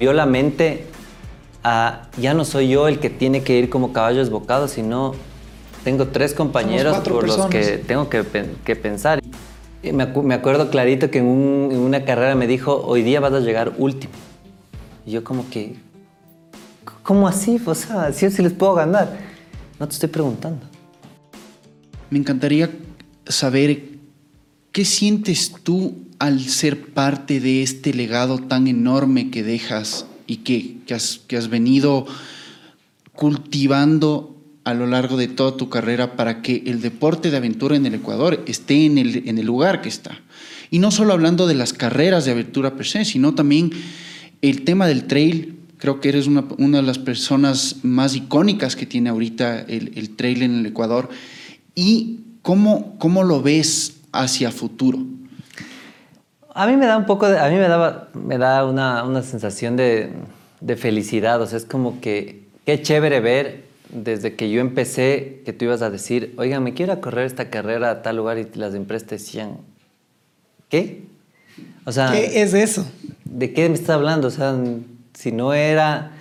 Vio la mente a ya no soy yo el que tiene que ir como caballo desbocado, sino tengo tres compañeros por los que tengo que, pensar. Me, me, acuerdo clarito que en, en, una carrera me dijo, hoy día vas a llegar último. Y yo como que, ¿cómo así? O sea, si les puedo ganar. No te estoy preguntando. Me encantaría saber qué sientes tú al ser parte de este legado tan enorme que dejas y que, que, has, que has venido cultivando a lo largo de toda tu carrera para que el deporte de aventura en el Ecuador esté en el, en el lugar que está. Y no solo hablando de las carreras de aventura per se, sino también el tema del trail. Creo que eres una, una de las personas más icónicas que tiene ahorita el, trail en el Ecuador. ¿Y cómo, cómo lo ves hacia futuro? A mí me da un poco, de, a mí me, daba, me da una, una sensación de, de, felicidad, o sea, es como que qué chévere ver desde que yo empecé que tú ibas a decir, oiga, me quiero correr esta carrera a tal lugar y las empresas te decían, ¿qué? O sea, ¿qué es eso? ¿De qué me estás hablando? O sea, si no era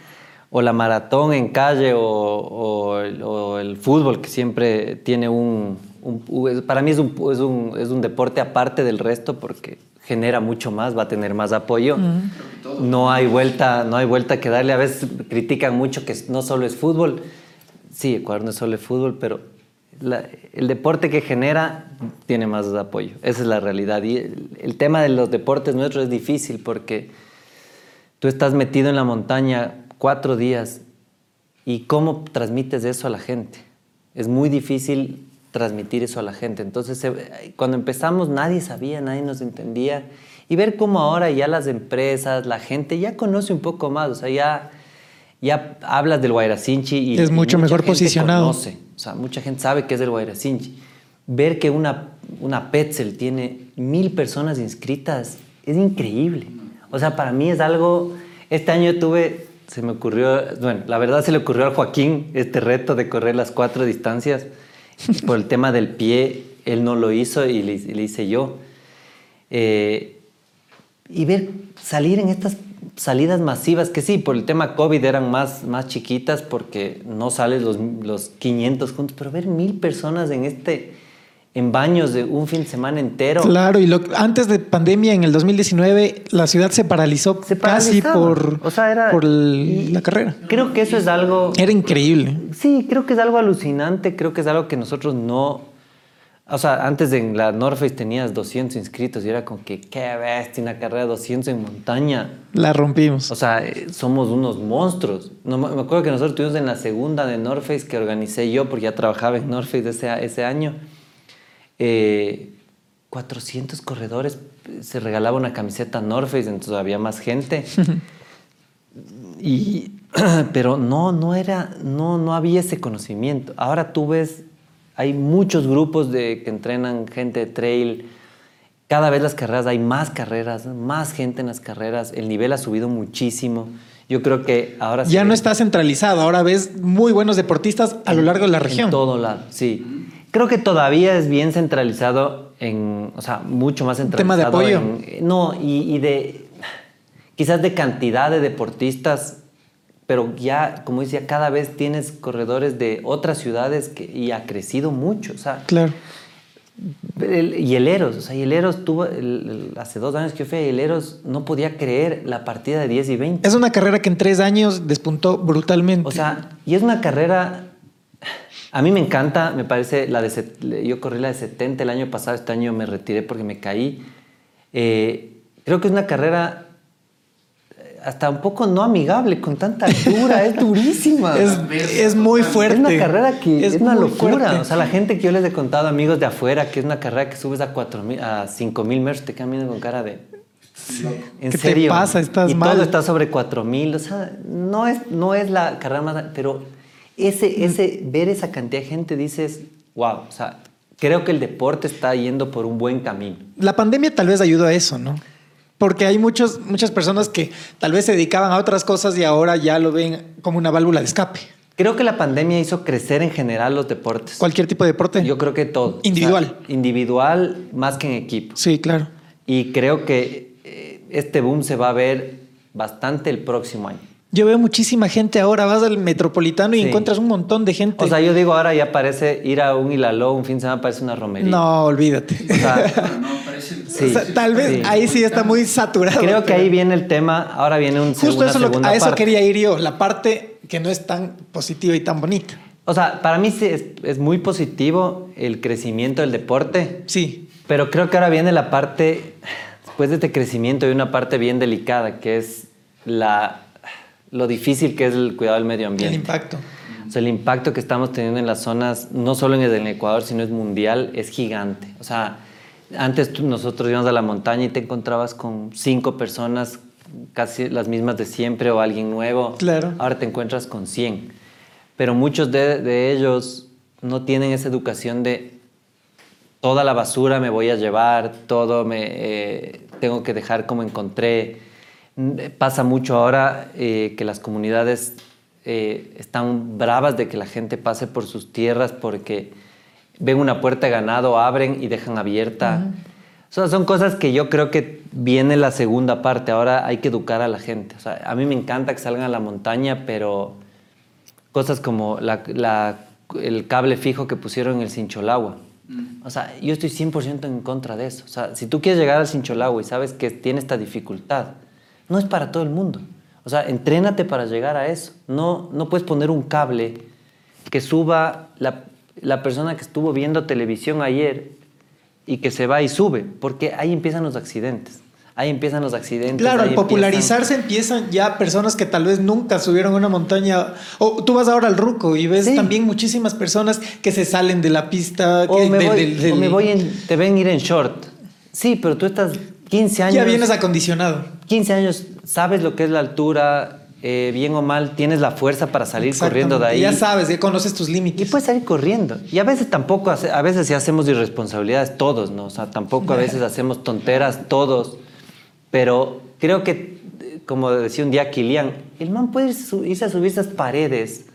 o la maratón en calle o, o, el, o el, fútbol que siempre tiene un, un para mí es un, es un, es un deporte aparte del resto porque genera mucho más, va a tener más apoyo. No hay vuelta, no hay vuelta que darle. A veces critican mucho que no solo es fútbol. Sí, Ecuador no es solo es fútbol, pero el deporte que genera tiene más apoyo. Esa es la realidad. Y el, el, tema de los deportes nuestros es difícil porque tú estás metido en la montaña cuatro días y cómo transmites eso a la gente. Es muy difícil transmitir eso a la gente. Entonces, cuando empezamos nadie sabía, nadie nos entendía. Y ver cómo ahora ya las empresas, la gente ya conoce un poco más, o sea, ya, ya hablas del Guairacinchi y es mucho mejor posicionado. Conoce, o sea, mucha gente sabe que es del Guairacinchi. Ver que una, una Petzel tiene mil personas inscritas es increíble. O sea, para mí es algo... Este año tuve, se me ocurrió, bueno, la verdad se le ocurrió a Joaquín este reto de correr las cuatro distancias por el tema del pie, él no lo hizo y le, hice yo. Eh, y ver salir en estas salidas masivas, que sí, por el tema COVID eran más, más chiquitas porque no salen los, los 500 juntos, pero ver mil personas en este en baños de un fin de semana entero. Claro, y lo, antes de pandemia, en el 2019, la ciudad se paralizó casi por, por la carrera. Creo que eso es algo... Era increíble. Sí, creo que es algo alucinante, creo que es algo que nosotros no... O sea, antes en la Norface tenías 200 inscritos y era como que, qué bestia, una carrera de 200 en montaña. La rompimos. O sea, eh, somos unos monstruos. No, me acuerdo que nosotros tuvimos en la segunda de Norface que organicé yo porque ya trabajaba en Norface ese, ese año 400 eh, corredores, se regalaba una camiseta North Face, entonces había más gente. y, pero no, no era, no, no había ese conocimiento. Ahora tú ves, hay muchos grupos de, que entrenan gente de trail. Cada vez las carreras, hay más carreras, más gente en las carreras. El nivel ha subido muchísimo. Yo creo que ahora Ya no está centralizado, ahora ves muy buenos deportistas a lo largo de la región. En todo lado, sí. Creo que todavía es bien centralizado en, o sea, mucho más centralizado. Tema de apoyo. no, y, de, quizás de cantidad de deportistas, pero ya, como decía, cada vez tienes corredores de otras ciudades que, y ha crecido mucho, o sea. Claro. y el Eros, o sea, y el Eros tuvo, hace dos años que yo fui a Eros, no podía creer la partida de 10 y 20. Es una carrera que en tres años despuntó brutalmente. O sea, y es una carrera a mí me encanta, me parece, la de, yo corrí la de 70 el año pasado, este año me retiré porque me caí. Eh, creo que es una carrera eh, hasta un poco no amigable, con tanta altura, es durísima. Es, muy fuerte. Es una carrera que es, una locura. O sea, la gente que yo les he contado, amigos de afuera, que es una carrera que subes a, 4, a 5 mil metros, te caminan con cara de... ¿En ¿Qué serio? te pasa? Estás y mal. todo está sobre 4000. O sea, no es, no es la carrera más. Pero ese, ese, ver esa cantidad de gente dices, wow, o sea, creo que el deporte está yendo por un buen camino. La pandemia tal vez ayudó a eso, ¿no? Porque hay muchos, muchas personas que tal vez se dedicaban a otras cosas y ahora ya lo ven como una válvula de escape. Creo que la pandemia hizo crecer en general los deportes. Cualquier tipo de deporte. Yo creo que todo. Individual. individual más que en equipo. Sí, claro. Y creo que eh, este boom se va a ver bastante el próximo año. Yo veo muchísima gente ahora, vas al metropolitano y Sí. encuentras un montón de gente. O sea, yo digo ahora ya parece ir a un Hilaló un fin de semana parece una romería. no, olvídate. O sea, No, parece... sí, O sea, tal vez sí. ahí sí está muy saturado. Creo que pero- ahí viene el tema. Ahora viene un Justo una eso lo- segunda a eso parte. quería ir yo, la parte que no es tan positiva y tan bonita. O sea, para mí sí es, es muy positivo el crecimiento del deporte, Sí, pero creo que ahora viene la parte, después de este crecimiento, hay una parte bien delicada, que es la, lo difícil que es el cuidado del medio ambiente. el impacto. O sea, el impacto que estamos teniendo en las zonas, no solo en el Ecuador, sino es mundial, es gigante. O sea, antes tú- nosotros íbamos a la montaña y te encontrabas con cinco personas, casi las mismas de siempre, o alguien nuevo. Claro. Ahora te encuentras con 100. Pero muchos de, de ellos no tienen esa educación de toda la basura me voy a llevar, todo me eh, tengo que dejar como encontré. Mm, Pasa mucho ahora eh, que las comunidades eh, están bravas de que la gente pase por sus tierras porque ven una puerta de ganado, abren y dejan abierta. O sea, son cosas que yo creo que viene la segunda parte. Ahora hay que educar a la gente. O sea, a mí me encanta que salgan a la montaña, pero cosas como la- la- el cable fijo que pusieron en el Sincholagua. O sea, yo estoy 100% en contra de eso. O sea, si tú quieres llegar al Sincholagua y sabes que tiene esta dificultad, no es para todo el mundo. O sea, entrénate para llegar a eso. No, no puedes poner un cable que suba la, la persona que estuvo viendo televisión ayer y que se va y sube, porque ahí empiezan los accidentes. Ahí empiezan los accidentes. Claro, al popularizarse empiezan ya personas que tal vez nunca subieron una montaña. O tú vas ahora al Ruco y ves Sí. también muchísimas personas que se salen de la pista. O que- me, voy, del- del- o me voy en, te ven ir en short. Sí, pero tú estás 15 años. Ya vienes acondicionado. 15 años, sabes lo que es la altura, eh, bien o mal, tienes la fuerza para salir corriendo de ahí. Ya sabes, ya conoces tus Y límites. puedes salir corriendo. Y a veces tampoco, hace- a veces sí hacemos irresponsabilidades todos, ¿no? O sea, tampoco a veces hacemos tonteras todos. Pero creo que, como decía un día Kilian, el man puede irse a subir esas paredes.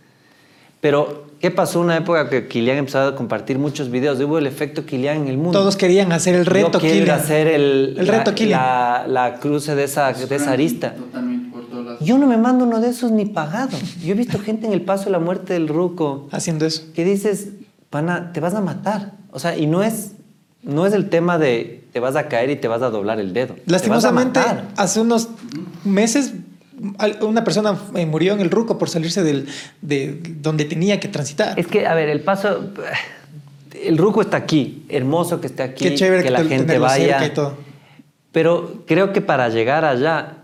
Pero, ¿qué pasó una época que Kilian empezó a compartir muchos videos? Hubo el efecto Kilian en el mundo. Todos querían hacer el reto Yo Killian. hacer el, El reto la, Killian. la, la cruce de esa, de esa arista. Totalmente por. Yo no me mando uno de esos ni pagado. Yo he visto gente en el paso de la muerte del ruco haciendo eso. que dices, pana, te vas a matar. O sea, y no es, no es el tema de te vas a caer y te vas a doblar el dedo. Lastimosamente, hace unos meses una persona eh, murió en el Ruco por salirse del, de donde tenía que transitar. Es que, a ver, el paso. El ruco está aquí, hermoso que esté aquí, Qué chévere que la te- gente vaya. cerca y todo. Pero creo que para llegar allá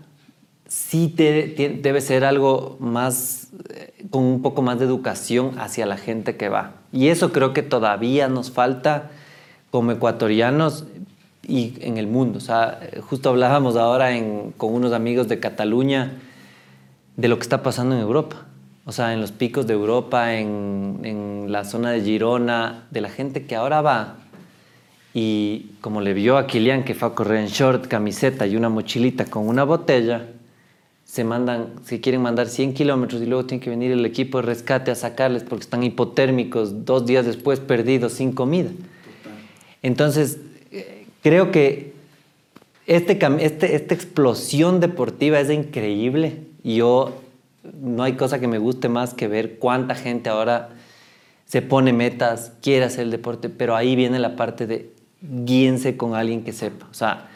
sí te- te- debe ser algo más, eh, con un poco más de educación hacia la gente que va. Y eso creo que todavía nos falta como ecuatorianos y en el mundo. O sea, justo hablábamos ahora en- con unos amigos de Cataluña de lo que está pasando en Europa. O sea, en los picos de Europa, en, en la zona de Girona, de la gente que ahora va y como le vio a Kilian que fue a correr en short, camiseta y una mochilita con una botella, se mandan, se quieren mandar 100 kilómetros y luego tiene que venir el equipo de rescate a sacarles porque están hipotérmicos, dos días después perdidos sin comida. Entonces, eh, creo que este, este- esta explosión deportiva es increíble. Y Yo, no hay cosa que me guste más que ver cuánta gente ahora se pone metas, quiere hacer el deporte, pero ahí viene la parte de guíense con alguien que sepa. O sea,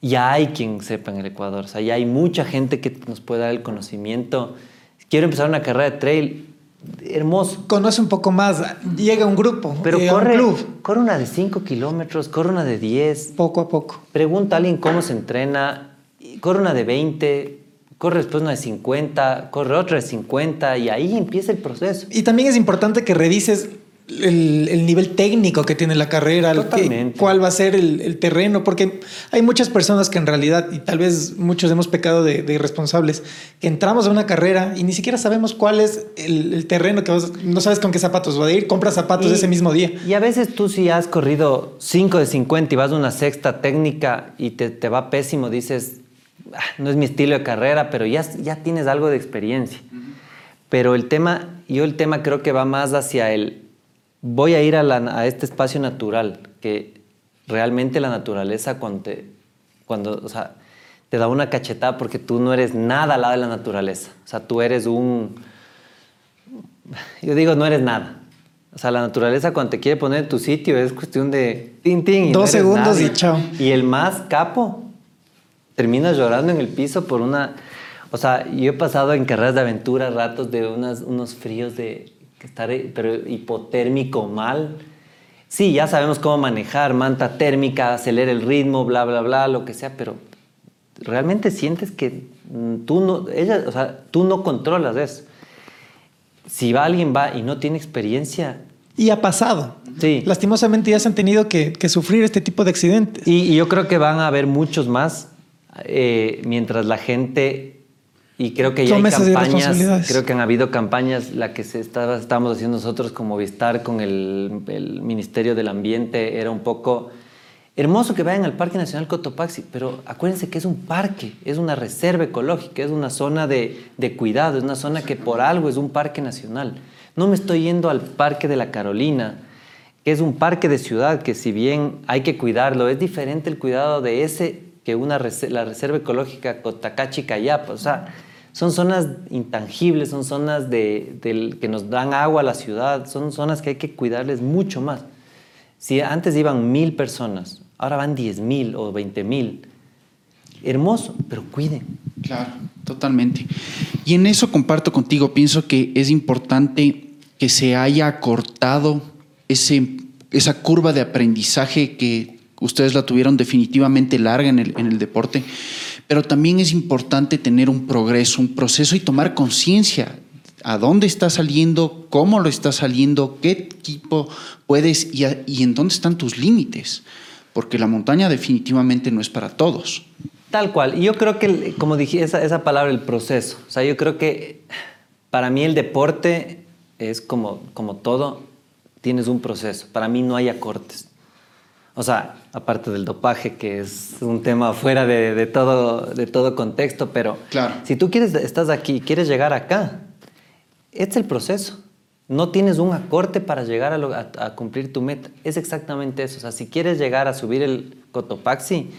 ya hay quien sepa en el Ecuador. O sea, ya hay mucha gente que nos puede dar el conocimiento. Quiero empezar una carrera de trail, hermoso. Conoce un poco más, llega un grupo, Pero llega un club, corre una de 5 kilómetros, corre una de 10, poco a poco. pregunta a alguien cómo se entrena, corre una de 20, corre después una de 50, corre otra de 50 y ahí empieza el proceso. Y también es importante que revises el, el nivel técnico que tiene la carrera, que- cuál va a ser el, el terreno, porque hay muchas personas que en realidad, y tal vez muchos hemos pecado de, de irresponsables, que entramos a una carrera y ni siquiera sabemos cuál es el, el terreno, que vas- no sabes con qué zapatos va a ir, compras zapatos Y- ese mismo día. Y a veces tú si has corrido 5 de 50 y vas a una sexta técnica y te, te va pésimo, dices, "Ah, no es mi estilo de carrera, pero ya, ya tienes algo de experiencia. Pero el tema, yo el tema creo que va más hacia el, voy a ir a, la- a este espacio natural, que realmente la naturaleza cuando, te- cuando o sea, te da una cachetada porque tú no eres nada al lado de la naturaleza. O sea, tú eres un... Yo digo, no eres nada. O sea, la naturaleza cuando te quiere poner en tu sitio es cuestión de tin, tin. y Dos no segundos nadie. y chao. Y el más capo termina llorando en el piso por una... O sea, yo he pasado en carreras de aventura ratos de unas, unos fríos de estar pero hipotérmico mal. Sí, ya sabemos cómo manejar, manta térmica, acelera el ritmo, bla, bla, bla, lo que sea, pero realmente sientes que tú no, ella, o sea, tú no controlas eso. Si va alguien va y no tiene experiencia, Y ha pasado. Sí. Lastimosamente ya se han tenido que, que sufrir este tipo de accidentes. Y, y yo creo que van a haber muchos más eh, mientras la gente, y creo que ya hay campañas, creo que han habido campañas, la que se estaba, estábamos haciendo nosotros con Movistar, con el, el Ministerio del Ambiente, era un poco hermoso que vayan al Parque Nacional Cotopaxi, pero acuérdense que es un parque, es una reserva ecológica, es una zona de, de cuidado, es una zona que por algo es un parque nacional. No me estoy yendo al Parque de la Carolina, que es un parque de ciudad que si bien hay que cuidarlo, es diferente el cuidado de ese que una la reserva ecológica Cotacachi Cayapa. O sea, son zonas intangibles, son zonas de, que nos dan agua a la ciudad, son zonas que hay que cuidarles mucho más. Si antes iban mil personas, ahora van diez mil o veinte mil. Hermoso, pero cuiden. Claro, totalmente. Y en eso comparto contigo, pienso que es importante que se haya acortado ese, esa curva de aprendizaje que ustedes la tuvieron definitivamente larga en el, en el deporte, pero también es importante tener un progreso, un proceso y tomar conciencia a dónde está saliendo, cómo lo está saliendo, qué equipo puedes y, y en dónde están tus límites, porque la montaña definitivamente no es para todos. Tal cual. Yo creo que, como dije, esa, esa palabra, el proceso. O sea, yo creo que para mí el deporte es como, como todo, tienes un proceso. Para mí no hay acortes. O sea, aparte del dopaje, que es un tema fuera de, de todo, de todo contexto, pero Claro. si tú quieres, estás aquí y quieres llegar acá, este es el proceso. No tienes un acorte para llegar a, lo- a- a cumplir tu meta. Es exactamente eso. O sea, si quieres llegar a subir el Cotopaxi,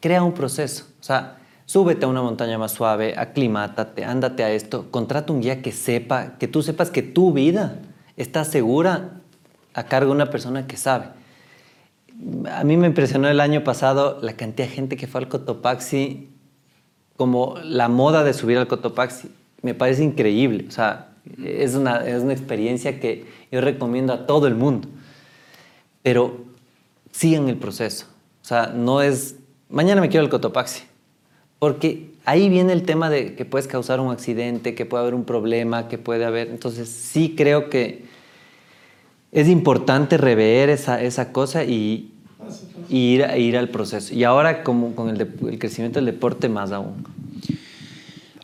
crea un proceso. O sea, súbete a una montaña más suave, aclimátate, ándate a esto, contrata un guía que sepa, que tú sepas que tu vida está segura a cargo de una persona que sabe. A mí me impresionó el año pasado la cantidad de gente que fue al Cotopaxi, como la moda de subir al Cotopaxi. Me parece increíble. O sea, es una, es una experiencia que yo recomiendo a todo el mundo. Pero sigan el proceso. O sea, no es, mañana me quiero al Cotopaxi. Porque ahí viene el tema de que puedes causar un accidente, que puede haber un problema, que puede haber... Entonces sí creo que es importante rever esa, esa cosa y, y ir, ir al proceso. Y ahora como con el, de- el crecimiento del deporte más aún.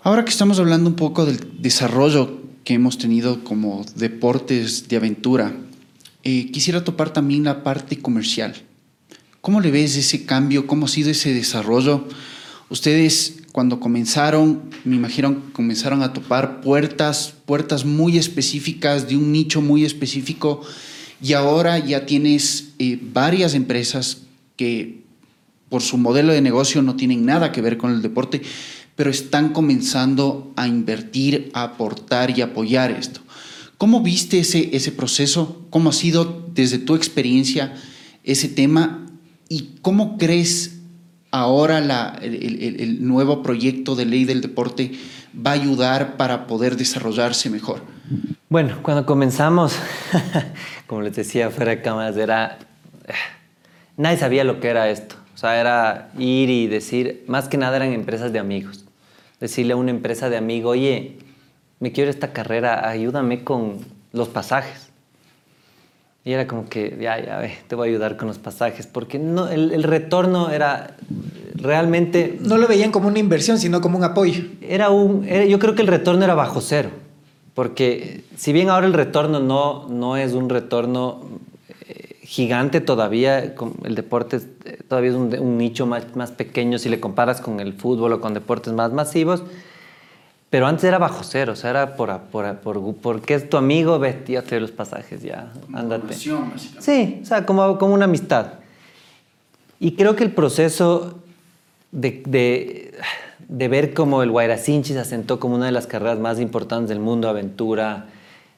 Ahora que estamos hablando un poco del desarrollo que hemos tenido como deportes de aventura, eh, quisiera topar también la parte comercial. ¿Cómo le ves ese cambio? ¿Cómo ha sido ese desarrollo? Ustedes cuando comenzaron, me imagino, comenzaron a topar puertas, puertas muy específicas de un nicho muy específico y ahora ya tienes eh, varias empresas que por su modelo de negocio no tienen nada que ver con el deporte, pero están comenzando a invertir, a aportar y apoyar esto. ¿Cómo viste ese, ese proceso? ¿Cómo ha sido desde tu experiencia ese tema? ¿Y cómo crees ahora la- el, el- el nuevo proyecto de ley del deporte va a ayudar para poder desarrollarse mejor? Bueno, cuando comenzamos, como les decía fuera de cámaras, era... Nadie sabía lo que era esto. O sea, era ir y decir, más que nada eran empresas de amigos. Decirle a una empresa de amigo, oye, me quiero esta carrera, ayúdame con los pasajes. Y era como que, ya, ya, ve, te voy a ayudar con los pasajes, porque no, el, el retorno era realmente No lo veían como una inversión, sino como un apoyo. era un, era- yo creo que el retorno era bajo cero, porque si bien ahora el retorno no, no es un retorno gigante todavía, el deporte eh, todavía es un, nicho más, más pequeño si le comparas con el fútbol o con deportes más masivos, pero antes era bajo cero, o sea, era por, por, por, porque es tu amigo, ve, ya te los pasajes, ya, ándate. Sí, o sea, como, como una amistad. Y creo que el proceso de, de, de ver cómo el Guairacinchi se asentó como una de las carreras más importantes del mundo, aventura,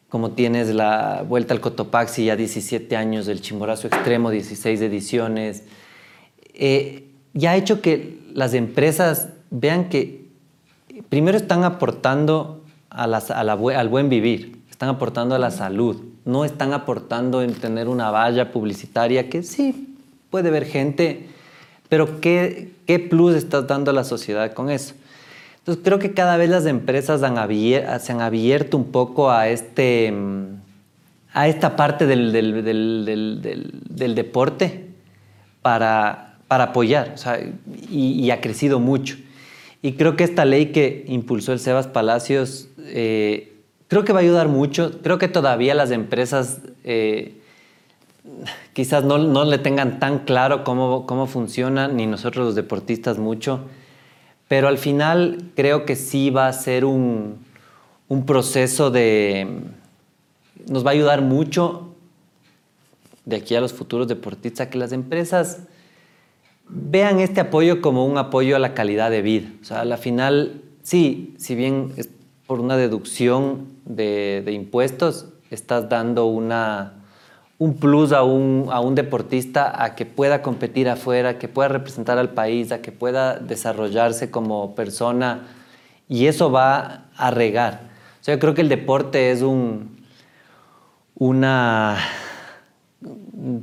como tienes la Vuelta al Cotopaxi ya 17 años, el Chimborazo Extremo 16 ediciones, eh, ya ha hecho que las empresas vean que primero están aportando al buen vivir, están aportando a la salud, no están aportando en tener una valla publicitaria que sí puede ver gente, pero ¿qué, qué plus estás dando a la sociedad con eso? Entonces creo que cada vez las empresas han se han abierto un poco a, este, mm, a esta parte del- del- del- del deporte para, para apoyar, o sea, y, y ha crecido mucho. Y creo que esta ley que impulsó el Sebas Palacios, eh, creo que va a ayudar mucho. Creo que todavía las empresas eh, quizás no, no le tengan tan claro cómo, cómo funciona, ni nosotros los deportistas mucho, pero al final creo que sí va a ser un, un proceso de... Nos va a ayudar mucho de aquí a los futuros deportistas, que las empresas vean este apoyo como un apoyo a la calidad de vida. O sea, a la final, sí, si bien es por una deducción de, de impuestos, estás dando una, un plus a un, a un deportista a que pueda competir afuera, que pueda representar al país, a que pueda desarrollarse como persona y eso va a regar. O sea, yo creo que el deporte es un, una,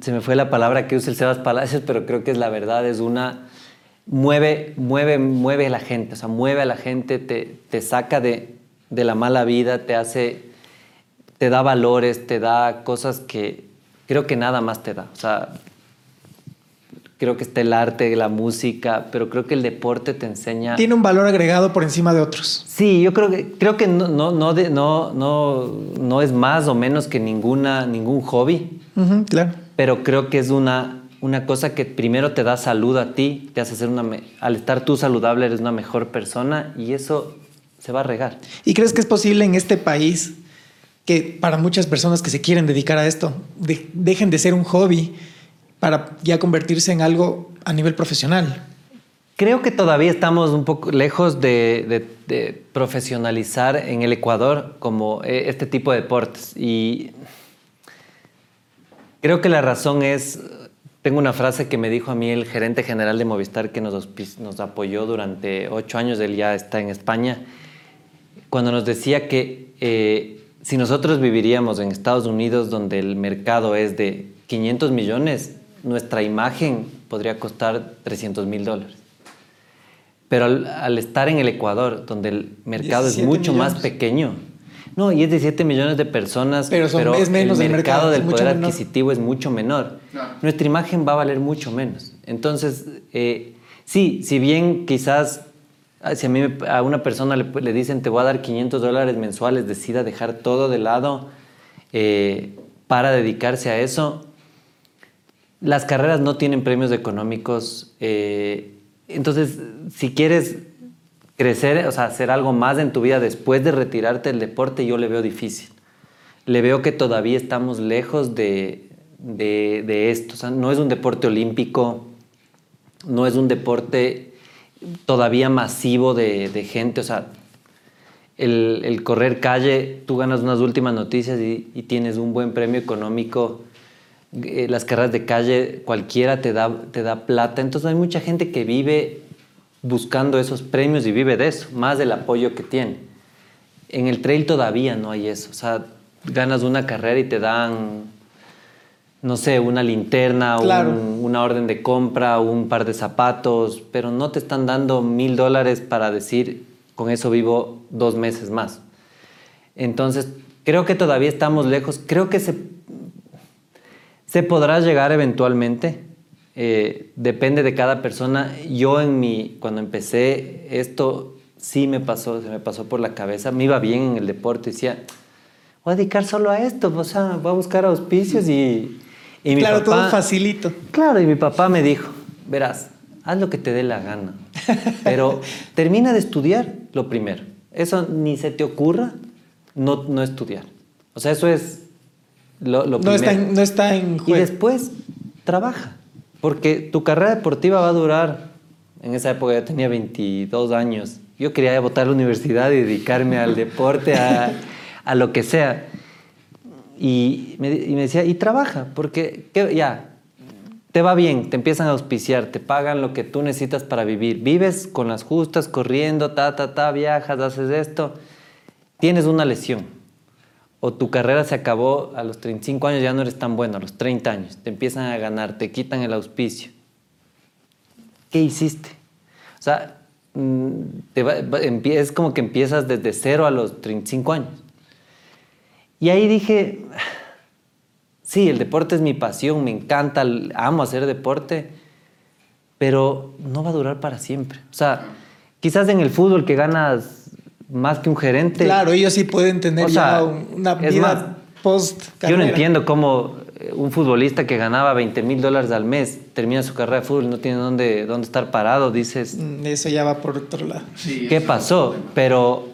se me fue la palabra que usa el Sebas Palacios, pero creo que es la verdad, es una, mueve, mueve, mueve a la gente, o sea, mueve a la gente, te, te saca de, de la mala vida, te hace, te da valores, te da cosas que creo que nada más te da. O sea, creo que está el arte, la música, pero creo que el deporte te enseña... Tiene un valor agregado por encima de otros. Sí, yo creo que, creo que no, no, no, no, no, no es más o menos que ninguna, ningún hobby, claro. pero creo que es una, una cosa que primero te da salud a ti, te hace ser una... Al estar tú saludable eres una mejor persona y eso se va a regar. ¿Y crees que es posible en este país que para muchas personas que se quieren dedicar a esto de- dejen de ser un hobby para ya convertirse en algo a nivel profesional? Creo que todavía estamos un poco lejos de, profesionalizar en el Ecuador como eh, este tipo de deportes. Y creo que la razón es, tengo una frase que me dijo a mí el gerente general de Movistar que nos, nos apoyó durante ocho años, él ya está en España, cuando nos decía que eh, si nosotros viviríamos en Estados Unidos donde el mercado es de 500 millones, nuestra imagen podría costar 300 mil dólares. Pero al, al estar en el Ecuador, donde el mercado es 17 mucho más pequeño, no, y es 17 millones de personas, Pero son- es menos el del mercado mercado, del poder menor. adquisitivo es mucho menor. Nuestra imagen va a valer mucho menos. Entonces, eh, sí, si bien quizás si a, mí, a una persona le, le dicen te voy a dar 500 dólares mensuales, decida dejar todo de lado eh, para dedicarse a eso, las carreras no tienen premios económicos. eh, entonces, si quieres crecer, o sea, hacer algo más en tu vida después de retirarte del deporte, yo le veo difícil. Le veo que todavía estamos lejos de, de- de esto. O sea, no es un deporte olímpico, no es un deporte todavía masivo de, gente. O sea, el, el correr calle, tú ganas unas últimas noticias y, y tienes un buen premio económico. Eh, las carreras de calle, cualquiera te da, te da plata. Entonces hay mucha gente que vive buscando esos premios y vive de eso, más del apoyo que tiene. En el trail todavía no hay eso. O sea, ganas una carrera y te dan, no sé, una linterna, Claro. un- una orden de compra, un par de zapatos, pero no te están dando mil dólares para decir, con eso vivo dos meses más. Entonces, creo que todavía estamos lejos. Creo que se, se podrá llegar eventualmente. eh, depende de cada persona. Yo en mi, cuando empecé esto, sí me pasó, se me pasó por la cabeza. Me iba bien en el deporte. Decía, voy a dedicar solo a esto. O sea, voy a buscar auspicios y... y mi claro, todo facilito. Claro, y mi papá me dijo, verás, haz lo que te dé la gana, pero termina de estudiar lo primero. Eso ni se te ocurra no, no estudiar. O sea, eso es lo, lo No está, en, no está en Y juego. después trabaja, porque tu carrera deportiva va a durar En esa época yo tenía 22 años. Yo quería votar a la universidad y dedicarme al deporte, a, a lo que sea. Y me, y decía, y trabaja, porque ya, te va bien, te empiezan a auspiciar, te pagan lo que tú necesitas para vivir. Vives con las justas, corriendo, ta, ta, ta, viajas, haces esto. Tienes una lesión. O tu carrera se acabó a los 35 años, ya no eres tan bueno, a los 30 años. Te empiezan a ganar, te quitan el auspicio. ¿Qué hiciste? O sea, mm, es como que empiezas desde cero a los 35 años. Y ahí dije, sí, el deporte es mi pasión, me encanta, amo hacer deporte, pero no va a durar para siempre. O sea, quizás en el fútbol que ganas más que un gerente. Claro, ellos sí pueden tener O sea, ya una vida más, post Yo no entiendo cómo eh, un futbolista que ganaba 20 mil dólares al mes termina su carrera de fútbol y no tiene dónde, dónde estar parado. Dices, Mm, Eso ya va por otro lado. Sí, ¿qué pasó? Pero,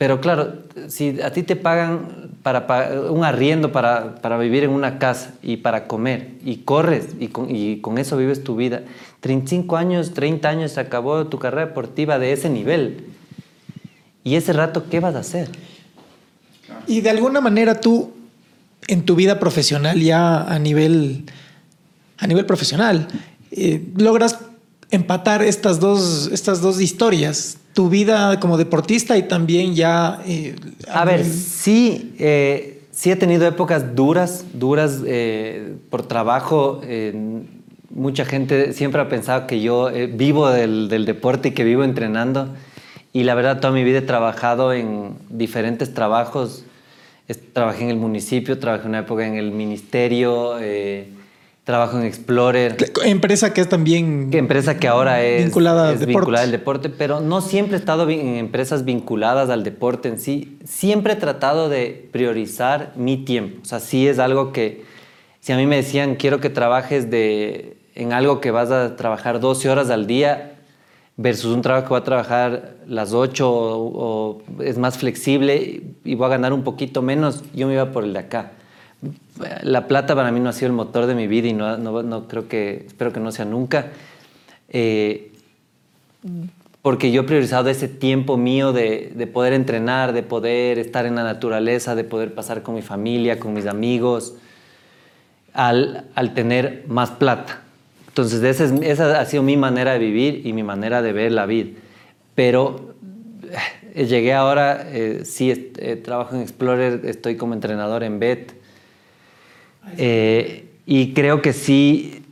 pero claro, si a ti te pagan para, pa- un arriendo para, para vivir en una casa y para comer y corres y con, y con eso vives tu vida, 35 años, 30 años se acabó tu carrera deportiva de ese nivel. Y ese rato, ¿qué vas a hacer? Y de alguna manera tú, en tu vida profesional, ya a nivel, a nivel profesional, eh, logras empatar estas dos, estas dos historias. Tu vida como deportista y también ya... eh, A ver, nivel- sí, eh, sí he tenido épocas duras, duras eh, por trabajo. eh, mucha gente siempre ha pensado que yo eh, vivo del, del deporte y que vivo entrenando. Y la verdad, toda mi vida he trabajado en diferentes trabajos. Es- Trabajé en el municipio, trabajé una época en el ministerio, eh, trabajo en Explorer. Empresa que es también... Empresa que ahora es Vinculada al es deporte. vinculada al deporte, pero no siempre he estado en empresas vinculadas al deporte en sí. Siempre he tratado de priorizar mi tiempo. O sea, sí es algo que, si a mí me decían, quiero que trabajes de, en algo que vas a trabajar 12 horas al día versus un trabajo que va a trabajar las 8 o, o es más flexible y voy a ganar un poquito menos, yo me iba por el de acá. La plata para mí no ha sido el motor de mi vida y no, no, no creo que, espero que no sea nunca. Eh, porque yo he priorizado ese tiempo mío de, de poder entrenar, de poder estar en la naturaleza, de poder pasar con mi familia, con mis amigos, al, al tener más plata. Entonces, esa, es- esa ha sido mi manera de vivir y mi manera de ver la vida. Pero eh, llegué ahora, eh, sí, eh, trabajo en Explorer, estoy como entrenador en BET. Eh, y creo que sí,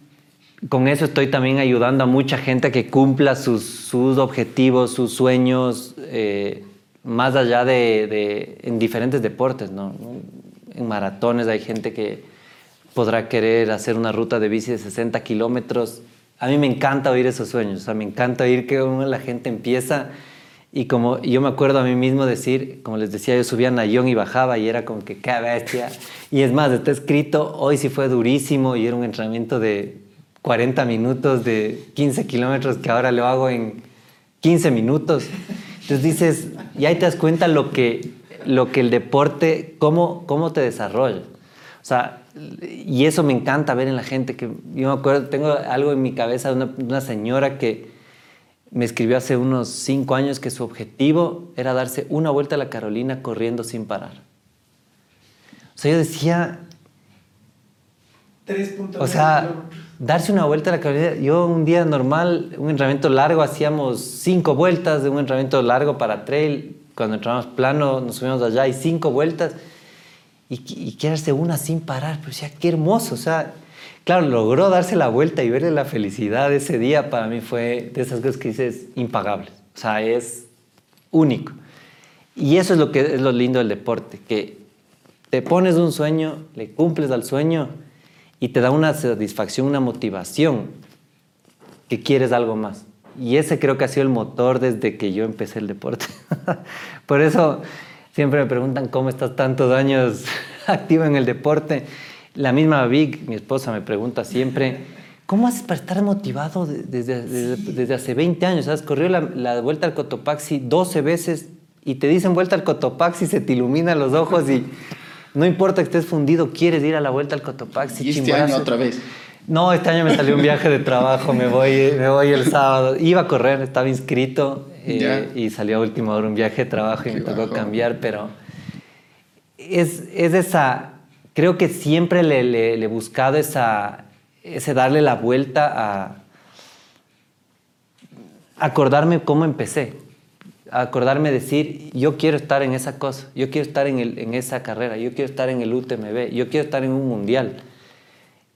con eso estoy también ayudando a mucha gente a que cumpla sus, sus objetivos, sus sueños, eh, más allá de, de- en diferentes deportes, ¿no? En maratones hay gente que podrá querer hacer una ruta de bici de 60 kilómetros. A mí me encanta oír esos sueños, o sea, me encanta oír que la gente empieza y como yo me acuerdo a mí mismo decir, como les decía, yo subía Nayón y bajaba y era como que qué bestia. Y es más, está escrito, hoy sí fue durísimo y era un entrenamiento de 40 minutos de 15 kilómetros que ahora lo hago en 15 minutos. Entonces dices, y ahí te das cuenta lo que, lo que el deporte, cómo, cómo te desarrolla. O sea, y eso me encanta ver en la gente, que yo me acuerdo, tengo algo en mi cabeza de una, una señora que me escribió hace unos cinco años que su objetivo era darse una vuelta a la Carolina corriendo sin parar. O sea, yo decía, o sea, darse una vuelta a la Carolina. Yo un día normal, un entrenamiento largo, hacíamos cinco vueltas de un entrenamiento largo para trail. Cuando entrábamos plano, nos subíamos allá y cinco vueltas. Y, y quedarse una sin parar. Pero decía, qué hermoso. O sea, claro, logró darse la vuelta y verle la felicidad ese día. Para mí fue de esas cosas que dices impagables. O sea, es único. Y eso es lo que es lo lindo del deporte, que te pones un sueño, le cumples al sueño y te da una satisfacción, una motivación que quieres algo más. Y ese creo que ha sido el motor desde que yo empecé el deporte. Por eso siempre me preguntan cómo estás tantos años activo en el deporte. La misma Vic, mi esposa, me pregunta siempre, ¿cómo haces para estar motivado de- desde, desde, desde hace 20 años? ¿Sabes? Corrió la, la vuelta al Cotopaxi 12 veces y te dicen vuelta al Cotopaxi, se te iluminan los ojos y no importa que estés fundido, quieres ir a la vuelta al Cotopaxi. Y este chimborazo. año otra vez. No, este año me salió un viaje de trabajo, me voy, me voy el sábado. Iba a correr, estaba inscrito eh, y salió a última hora un viaje de trabajo y me tocó cambiar, pero es, es, esa, creo que siempre le, le, le he buscado esa, ese darle la vuelta a acordarme cómo empecé, acordarme decir, yo quiero estar en esa cosa, yo quiero estar en, el, en esa carrera, yo quiero estar en el UTMB, yo quiero estar en un mundial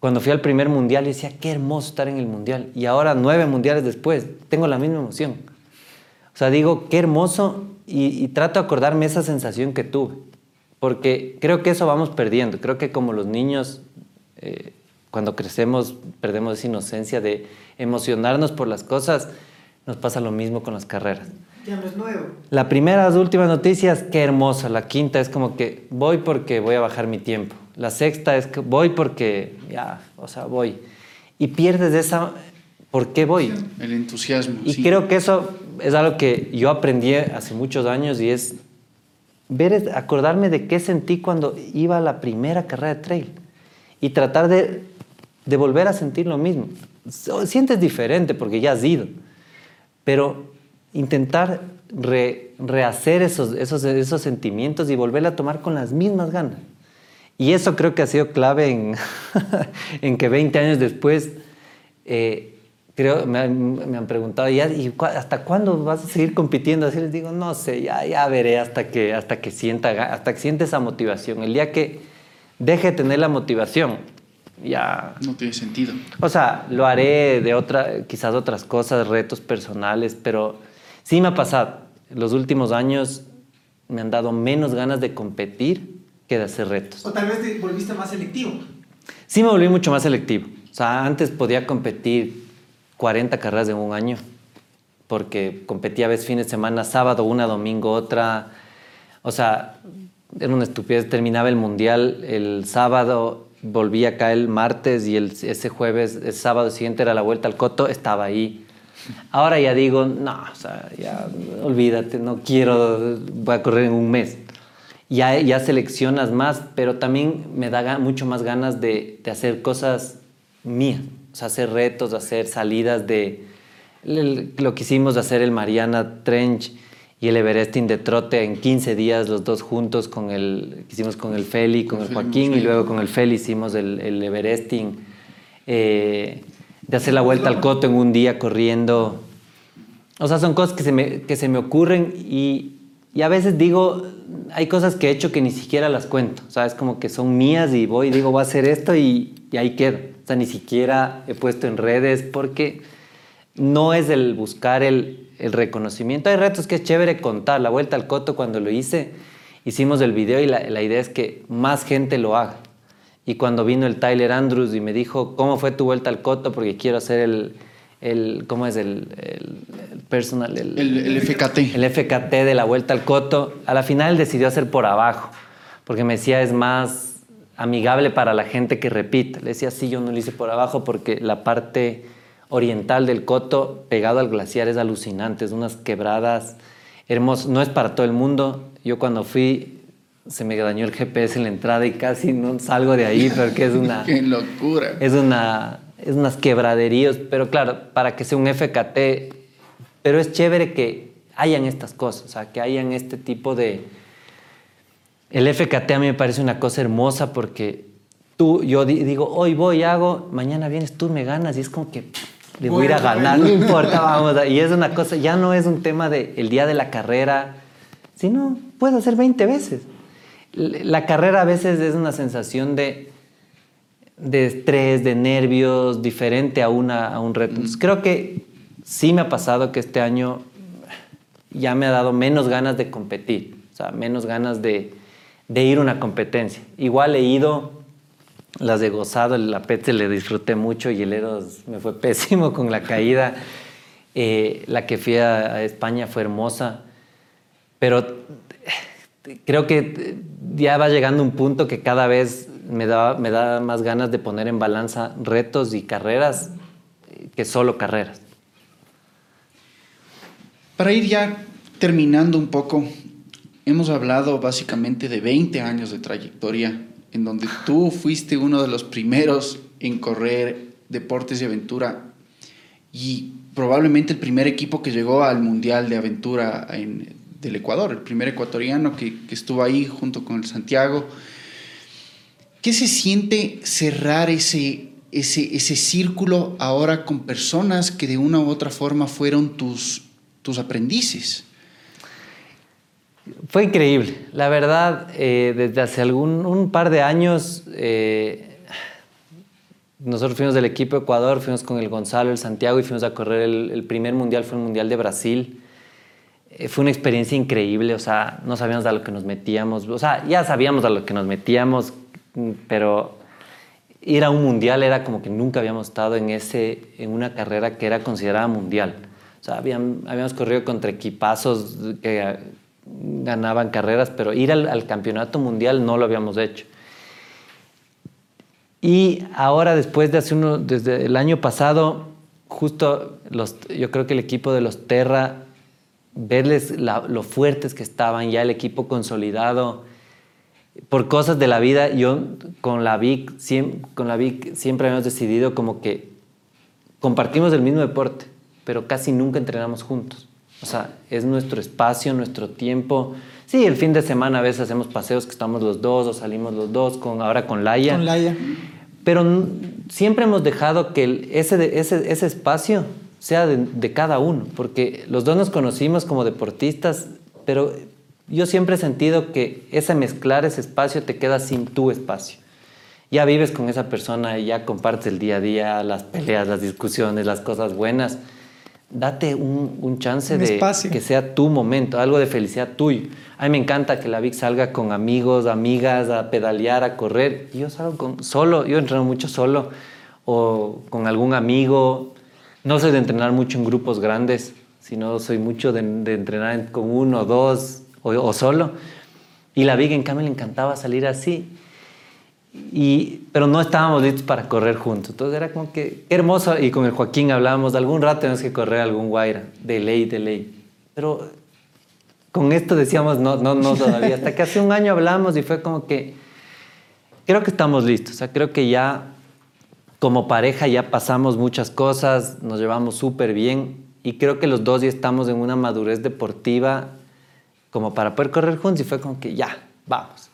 cuando fui al primer mundial, decía, qué hermoso estar en el mundial. Y ahora, nueve mundiales después, tengo la misma emoción. O sea, digo, qué hermoso y, trato de acordarme esa sensación que tuve. Porque creo que eso vamos perdiendo. Creo que como los niños, eh, cuando crecemos, perdemos esa inocencia de emocionarnos por las cosas, nos pasa lo mismo con las carreras. Ya no es nuevo. La primera, las últimas noticias, qué hermosa. La quinta es como que voy porque voy a bajar mi tiempo. La sexta es que voy porque, ya, o sea, voy. Y pierdes esa, ¿por qué voy? El entusiasmo. Y creo que eso es algo que yo aprendí hace muchos años y es ver, acordarme de qué sentí cuando iba a la primera carrera de trail y tratar de, de volver a sentir lo mismo. Sientes diferente porque ya has ido, pero intentar rehacer esos, esos, esos sentimientos y volver a tomar con las mismas ganas. Y eso creo que ha sido clave en, en que 20 años después, eh, creo, me, me, han preguntado, ¿y, hasta cuándo vas a seguir compitiendo? Así les digo, no sé, ya, ya veré hasta que, hasta, que sienta, hasta que siente esa motivación. El día que deje de tener la motivación, ya... No tiene sentido. O sea, lo haré de otra, quizás otras cosas, retos personales, pero sí me ha pasado. Los últimos años me han dado menos ganas de competir de hacer retos. O tal vez te volviste más selectivo. Sí, me volví mucho más selectivo. O sea, antes podía competir 40 carreras en un año, porque competía a veces fines de semana, sábado una, domingo otra. O sea, era una estupidez. Terminaba el mundial el sábado, volvía acá el martes y ese jueves, el sábado siguiente era la vuelta al coto, estaba ahí. Ahora ya digo, no, o sea, ya olvídate, no quiero, voy a correr en un mes ya, ya seleccionas más, pero también me da mucho más ganas de hacer cosas mías, o sea, hacer retos, hacer salidas de lo que hicimos de hacer el Mariana Trench y el Everesting de trote en 15 días, los dos juntos, con el, hicimos con el Feli, con el, Joaquín, y luego con el Feli hicimos el, el Everesting, eh, de hacer la vuelta al coto en un día corriendo. O sea, son cosas que se me, que se me ocurren y, y a veces digo, hay cosas que he hecho que ni siquiera las cuento, ¿sabes? Como que son mías y voy y digo, voy a hacer esto y, y ahí quedo. O sea, ni siquiera he puesto en redes porque no es el buscar el, el, reconocimiento. Hay retos que es chévere contar. La vuelta al coto, cuando lo hice, hicimos el video y la, la idea es que más gente lo haga. Y cuando vino el Tyler Andrews y me dijo, ¿cómo fue tu vuelta al coto? Porque quiero hacer el, el ¿cómo es? El, personal, el, el, FKT. El FKT de la vuelta al coto. A la final decidió hacer por abajo, porque me decía es más amigable para la gente que repite. Le decía, sí, yo no lo hice por abajo porque la parte oriental del coto pegado al glaciar es alucinante, es unas quebradas hermosas. No es para todo el mundo. Yo cuando fui se me dañó el GPS en la entrada y casi no salgo de ahí porque es una... ¡Qué locura! Es una es unas quebraderíos, pero claro, para que sea un FKT, pero es chévere que hayan estas cosas, o sea, que hayan este tipo de... El FKT a mí me parece una cosa hermosa porque tú, yo digo, hoy voy, hago, mañana vienes, tú me ganas y es como que le voy, a ir a ganar, no importa, vamos. Y es una cosa, ya no es un tema del el día de la carrera, sino puedo hacer 20 veces. La carrera a veces es una sensación de de estrés, de nervios, diferente a, una, a un reto. creo que sí me ha pasado que este año ya me ha dado menos ganas de competir, o sea, menos ganas de, ir a una competencia. Igual he ido, las he gozado, la PET le disfruté mucho y el Eros me fue pésimo con la caída. Eh, la que fui a España fue hermosa, pero creo que ya va llegando un punto que cada vez me da más ganas de poner en balanza retos y carreras que solo carreras. Para ir ya terminando un poco, hemos hablado básicamente de 20 años de trayectoria en donde tú fuiste uno de los primeros en correr deportes de aventura y probablemente el primer equipo que llegó al Mundial de Aventura en, del Ecuador, el primer ecuatoriano que, que estuvo ahí junto con el Santiago. ¿Qué se siente cerrar ese, ese, ese círculo ahora con personas que de una u otra forma fueron tus, tus aprendices? Fue increíble. La verdad, eh, desde hace algún un par de años, eh, nosotros fuimos del equipo Ecuador, fuimos con el Gonzalo, el Santiago y fuimos a correr el, primer mundial, fue el Mundial de Brasil. Eh, fue una experiencia increíble, o sea, no sabíamos a lo que nos metíamos, o sea, ya sabíamos a lo que nos metíamos, pero ir a un mundial era como que nunca habíamos estado en, ese, en una carrera que era considerada mundial. O sea, habían, habíamos corrido contra equipazos que ganaban carreras, pero ir al, al, campeonato mundial no lo habíamos hecho. Y ahora, después de hace uno, desde el año pasado, justo los, yo creo que el equipo de los Terra, verles la, lo fuertes que estaban, ya el equipo consolidado, por cosas de la vida, yo con la Vic, siempre, con la Vic siempre hemos decidido como que compartimos el mismo deporte, pero casi nunca entrenamos juntos. O sea, es nuestro espacio, nuestro tiempo. Sí, el fin de semana a veces hacemos paseos que estamos los dos o salimos los dos, con, ahora con Laia. Con Laia. Pero siempre hemos dejado que el, ese, ese, ese espacio sea de, de cada uno, porque los dos nos conocimos como deportistas, pero yo siempre he sentido que ese mezclar ese espacio te queda sin tu espacio. Ya vives con esa persona y ya compartes el día a día, las peleas, las discusiones, las cosas buenas. Date un, un chance Un de espacio. que sea tu momento, algo de felicidad tuyo. A mí me encanta que la Vic salga con amigos, amigas, a pedalear, a correr. Yo salgo con, solo, yo entreno mucho solo o con algún amigo. No soy de entrenar mucho en grupos grandes, sino soy mucho de, de entrenar con uno, dos, o, o, solo. Y la Viga, en cambio, le encantaba salir así. Y, pero no estábamos listos para correr juntos. Entonces era como que hermoso. Y con el Joaquín hablábamos, de algún rato tenemos que correr algún Guaira, de ley, de ley. Pero con esto decíamos, no, no, no todavía. Hasta que hace un año hablamos y fue como que creo que estamos listos. O sea, creo que ya como pareja ya pasamos muchas cosas, nos llevamos súper bien y creo que los dos ya estamos en una madurez deportiva como para poder correr juntos y fue como que ya, vamos.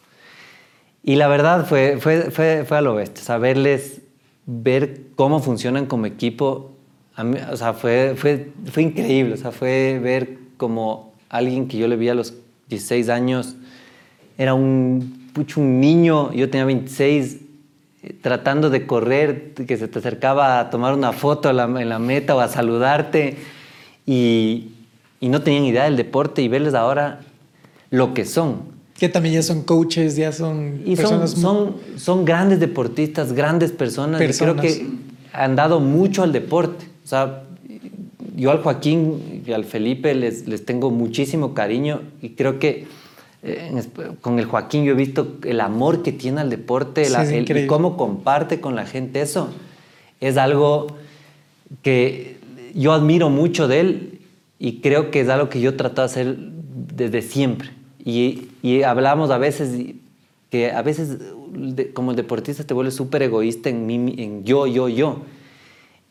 Y la verdad fue, fue, fue, fue a lo bestia, saberles ver cómo funcionan como equipo, a mí, o sea, fue, fue, fue increíble, o sea, fue ver como alguien que yo le vi a los 16 años, era un, un niño, yo tenía 26, tratando de correr, que se te acercaba a tomar una foto en la, en la meta o a saludarte y, y no tenían idea del deporte y verles ahora lo que son. Que también ya son coaches, ya son y personas. Son, son, son, grandes deportistas, grandes personas. personas. Y creo que han dado mucho al deporte. O sea, yo al Joaquín y al Felipe les, les tengo muchísimo cariño y creo que eh, con el Joaquín yo he visto el amor que tiene al deporte Sí, la, es el, y cómo comparte con la gente eso. Es algo que yo admiro mucho de él y creo que es algo que yo trato de hacer desde siempre. Y, y hablamos a veces que a veces como el deportista te vuelves súper egoísta en, mí, en yo, yo, yo.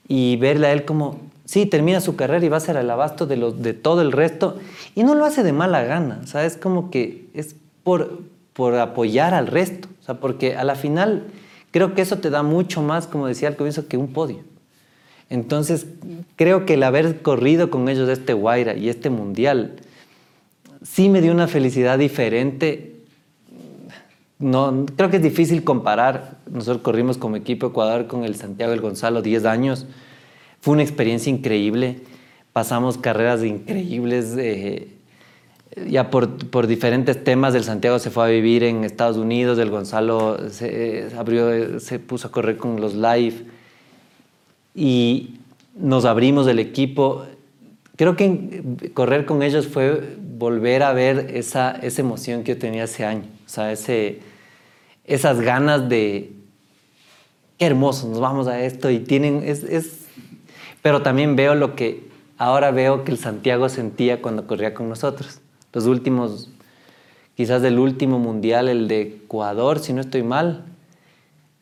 Y verle a él como, sí, termina su carrera y va a ser el abasto de, lo, de todo el resto. Y no lo hace de mala gana, o sea, es como que es por, por apoyar al resto. O sea, porque a la final creo que eso te da mucho más, como decía al comienzo, que un podio. Entonces, creo que el haber corrido con ellos este Guaira y este Mundial sí me dio una felicidad diferente. No, creo que es difícil comparar. Nosotros corrimos como equipo Ecuador con el Santiago del Gonzalo 10 años. Fue una experiencia increíble. Pasamos carreras increíbles. Eh, ya por, por, diferentes temas, el Santiago se fue a vivir en Estados Unidos, el Gonzalo se, abrió, se puso a correr con los live y nos abrimos el equipo. Creo que correr con ellos fue volver a ver esa, esa emoción que yo tenía ese año, o sea, ese, esas ganas de, qué hermoso, nos vamos a esto y tienen, es, es, pero también veo lo que ahora veo que el Santiago sentía cuando corría con nosotros. Los últimos, quizás del último mundial, el de Ecuador, si no estoy mal,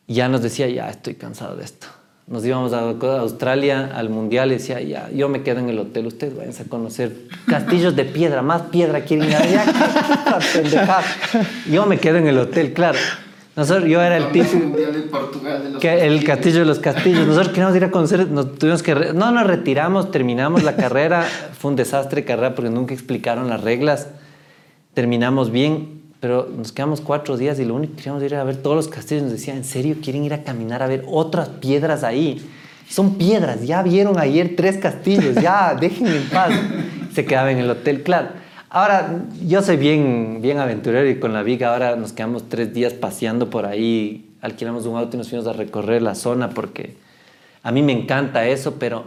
ya nos decía, ya estoy cansado de esto. Nos íbamos a Australia al mundial y decía, ya, yo me quedo en el hotel, ustedes vayan a conocer castillos de piedra, más piedra quieren ir allá. Yo me quedo en el hotel, claro. Nosotros, yo era el típico. El castillo de los castillos. Nosotros queríamos ir a conocer, nos tuvimos que. No nos retiramos, terminamos la carrera. Fue un desastre carrera porque nunca explicaron las reglas. Terminamos bien, pero nos quedamos cuatro días y lo único que queríamos era a ver todos los castillos. Nos decían, ¿en serio quieren ir a caminar a ver otras piedras ahí? Son piedras, ya vieron ayer tres castillos, ya déjenme en paz. Se quedaba en el hotel, claro. Ahora, yo soy bien, bien aventurero y con la Viga ahora nos quedamos tres días paseando por ahí, alquilamos un auto y nos fuimos a recorrer la zona porque a mí me encanta eso, pero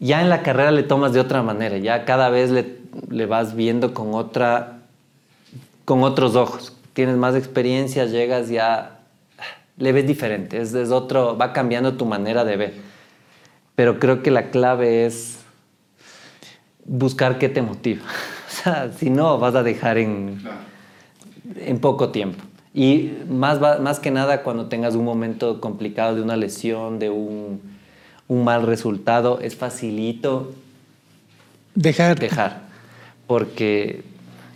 ya en la carrera le tomas de otra manera, ya cada vez le, le vas viendo con, otra, con otros ojos. Tienes más experiencia, llegas ya, le ves diferente, es, es otro, va cambiando tu manera de ver. Pero creo que la clave es buscar qué te motiva. si no, vas a dejar en, en poco tiempo. Y más, más que nada cuando tengas un momento complicado de una lesión, de un, un mal resultado, es facilito dejar. Dejar. Porque